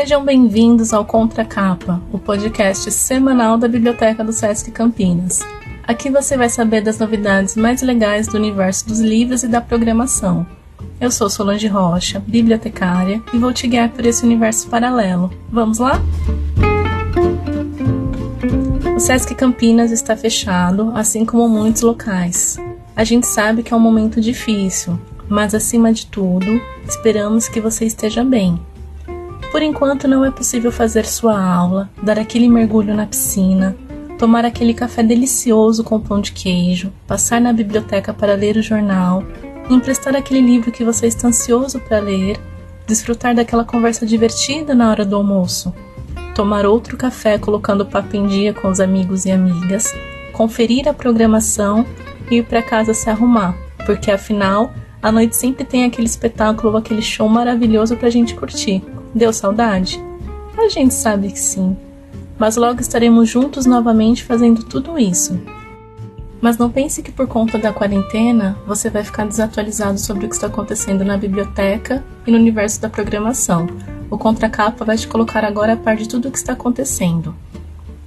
Sejam bem-vindos ao Contracapa, o podcast semanal da Biblioteca do Sesc Campinas. Aqui você vai saber das novidades mais legais do universo dos livros e da programação. Eu sou Solange Rocha, bibliotecária, e vou te guiar por esse universo paralelo. Vamos lá? O Sesc Campinas está fechado, assim como muitos locais. A gente sabe que é um momento difícil, mas acima de tudo, esperamos que você esteja bem. Por enquanto não é possível fazer sua aula, dar aquele mergulho na piscina, tomar aquele café delicioso com pão de queijo, passar na biblioteca para ler o jornal, emprestar aquele livro que você está ansioso para ler, desfrutar daquela conversa divertida na hora do almoço, tomar outro café colocando papo em dia com os amigos e amigas, conferir a programação e ir para casa se arrumar, porque afinal a noite sempre tem aquele espetáculo, aquele show maravilhoso para a gente curtir. Deu saudade? A gente sabe que sim mas logo estaremos juntos novamente fazendo tudo isso. Mas não pense que por conta da quarentena você vai ficar desatualizado sobre o que está acontecendo na biblioteca e no universo da programação. O Contracapa vai te colocar agora a par de tudo o que está acontecendo.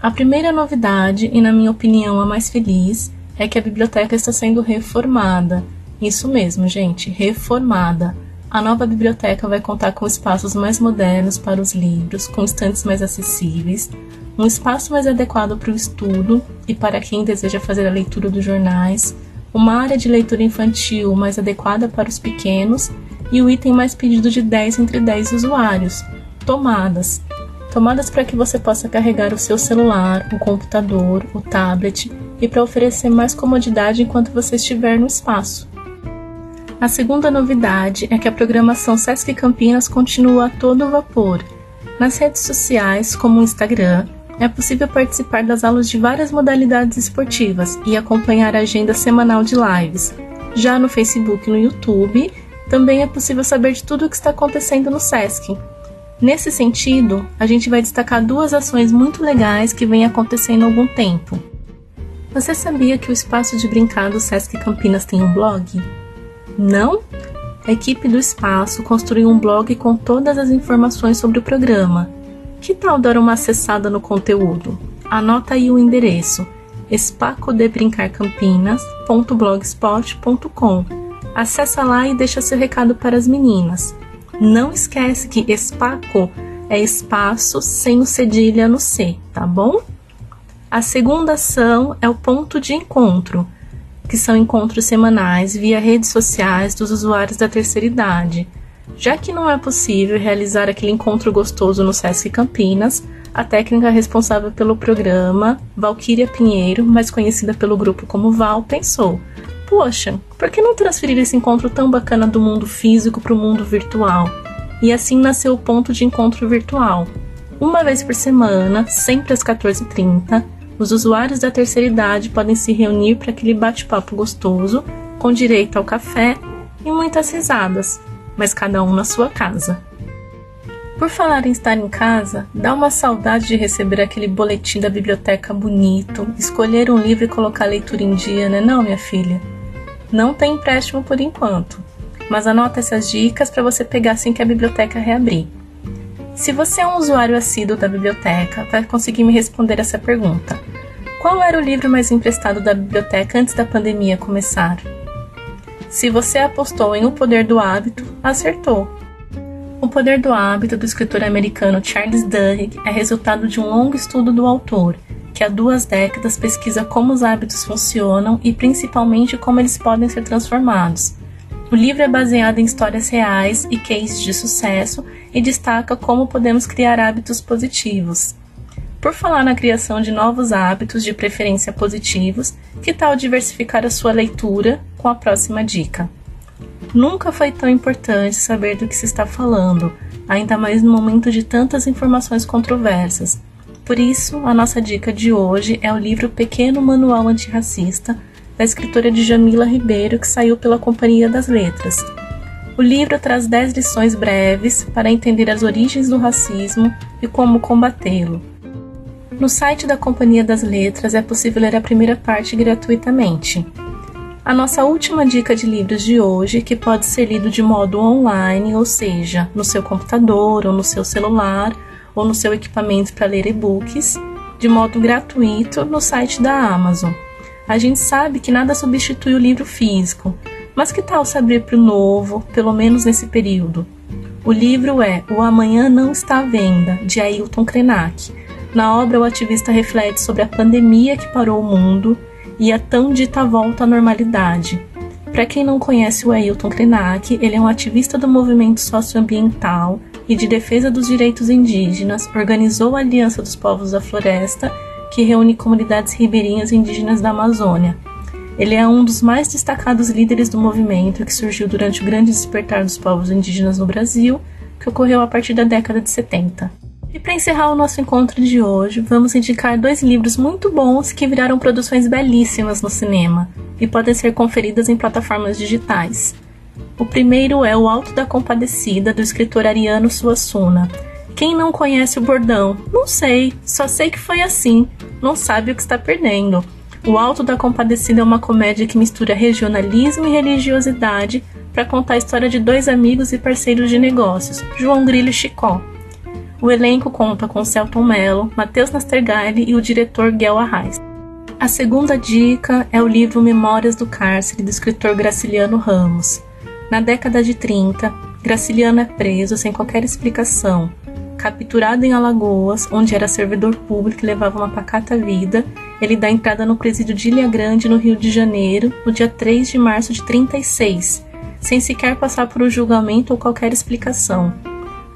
A primeira novidade, e na minha opinião a mais feliz, é que a biblioteca está sendo reformada. Isso mesmo, gente, reformada. A nova biblioteca vai contar com espaços mais modernos para os livros, com estantes mais acessíveis, um espaço mais adequado para o estudo e para quem deseja fazer a leitura dos jornais, uma área de leitura infantil mais adequada para os pequenos e o item mais pedido de 10 entre 10 usuários, tomadas. Tomadas para que você possa carregar o seu celular, o computador, o tablet e para oferecer mais comodidade enquanto você estiver no espaço. A segunda novidade é que a programação Sesc Campinas continua a todo vapor. Nas redes sociais, como o Instagram, é possível participar das aulas de várias modalidades esportivas e acompanhar a agenda semanal de lives. Já no Facebook e no YouTube, também é possível saber de tudo o que está acontecendo no SESC. Nesse sentido, a gente vai destacar duas ações muito legais que vêm acontecendo há algum tempo. Você sabia que o espaço de brincar do Sesc Campinas tem um blog? Não? A equipe do espaço construiu um blog com todas as informações sobre o programa que tal dar uma acessada no conteúdo? Anota aí o endereço espacodebrincarcampinas.blogspot.com. Acesse lá e deixa seu recado para as meninas. Não esquece que espaco é espaço sem o cedilha no C, tá bom? A segunda ação é o ponto de encontro, que são encontros semanais via redes sociais dos usuários da terceira idade. Já que não é possível realizar aquele encontro gostoso no Sesc Campinas, a técnica responsável pelo programa, Valquíria Pinheiro, mais conhecida pelo grupo como Val, pensou: Poxa, por que não transferir esse encontro tão bacana do mundo físico para o mundo virtual? E assim nasceu o ponto de encontro virtual. Uma vez por semana, sempre às 14h30, os usuários da terceira idade podem se reunir para aquele bate-papo gostoso, com direito ao café e muitas risadas mas cada um na sua casa. Por falar em estar em casa, dá uma saudade de receber aquele boletim da biblioteca bonito, escolher um livro e colocar a leitura em dia, né não, minha filha? Não tem empréstimo por enquanto, mas anota essas dicas para você pegar assim que a biblioteca reabrir. Se você é um usuário assíduo da biblioteca, vai conseguir me responder essa pergunta. Qual era o livro mais emprestado da biblioteca antes da pandemia começar? Se você apostou em O Poder do Hábito, acertou. O Poder do Hábito do escritor americano Charles Duhigg é resultado de um longo estudo do autor, que há duas décadas pesquisa como os hábitos funcionam e principalmente como eles podem ser transformados. O livro é baseado em histórias reais e cases de sucesso e destaca como podemos criar hábitos positivos. Por falar na criação de novos hábitos, de preferência positivos, que tal diversificar a sua leitura com a próxima dica? Nunca foi tão importante saber do que se está falando, ainda mais no momento de tantas informações controversas. Por isso, a nossa dica de hoje é o livro Pequeno Manual Antirracista, da escritora Djamila Ribeiro, que saiu pela Companhia das Letras. O livro traz 10 lições breves para entender as origens do racismo e como combatê-lo. No site da Companhia das Letras é possível ler a primeira parte gratuitamente. A nossa última dica de livros de hoje, que pode ser lido de modo online, ou seja, no seu computador ou no seu celular ou no seu equipamento para ler e-books, de modo gratuito no site da Amazon. A gente sabe que nada substitui o livro físico, mas que tal se abrir para o novo, pelo menos nesse período? O livro é O Amanhã Não Está à Venda, de Ailton Krenak. Na obra, o ativista reflete sobre a pandemia que parou o mundo e a tão dita volta à normalidade. Para quem não conhece o Ailton Krenak, ele é um ativista do movimento socioambiental e de defesa dos direitos indígenas, organizou a Aliança dos Povos da Floresta, que reúne comunidades ribeirinhas indígenas da Amazônia. Ele é um dos mais destacados líderes do movimento que surgiu durante o grande despertar dos povos indígenas no Brasil, que ocorreu a partir da década de 70. E para encerrar o nosso encontro de hoje, vamos indicar dois livros muito bons que viraram produções belíssimas no cinema e podem ser conferidas em plataformas digitais. O primeiro é O Alto da Compadecida, do escritor Ariano Suassuna. Quem não conhece o bordão? Não sei, só sei que foi assim, não sabe o que está perdendo. O Alto da Compadecida é uma comédia que mistura regionalismo e religiosidade para contar a história de dois amigos e parceiros de negócios, João Grilo e Chicó. O elenco conta com Celton Mello, Matheus Nastergaile e o diretor Guel Arraes. A segunda dica é o livro Memórias do Cárcere, do escritor Graciliano Ramos. Na década de 30, Graciliano é preso sem qualquer explicação, capturado em Alagoas, onde era servidor público e levava uma pacata vida, ele dá entrada no presídio de Ilha Grande, no Rio de Janeiro, no dia 3 de março de 36, sem sequer passar por um julgamento ou qualquer explicação.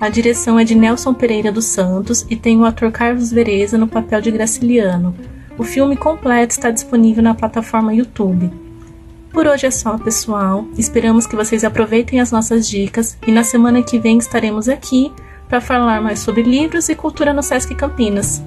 A direção é de Nelson Pereira dos Santos e tem o ator Carlos Vereza no papel de Graciliano. O filme completo está disponível na plataforma YouTube. Por hoje é só, pessoal. Esperamos que vocês aproveitem as nossas dicas e na semana que vem estaremos aqui para falar mais sobre livros e cultura no Sesc Campinas.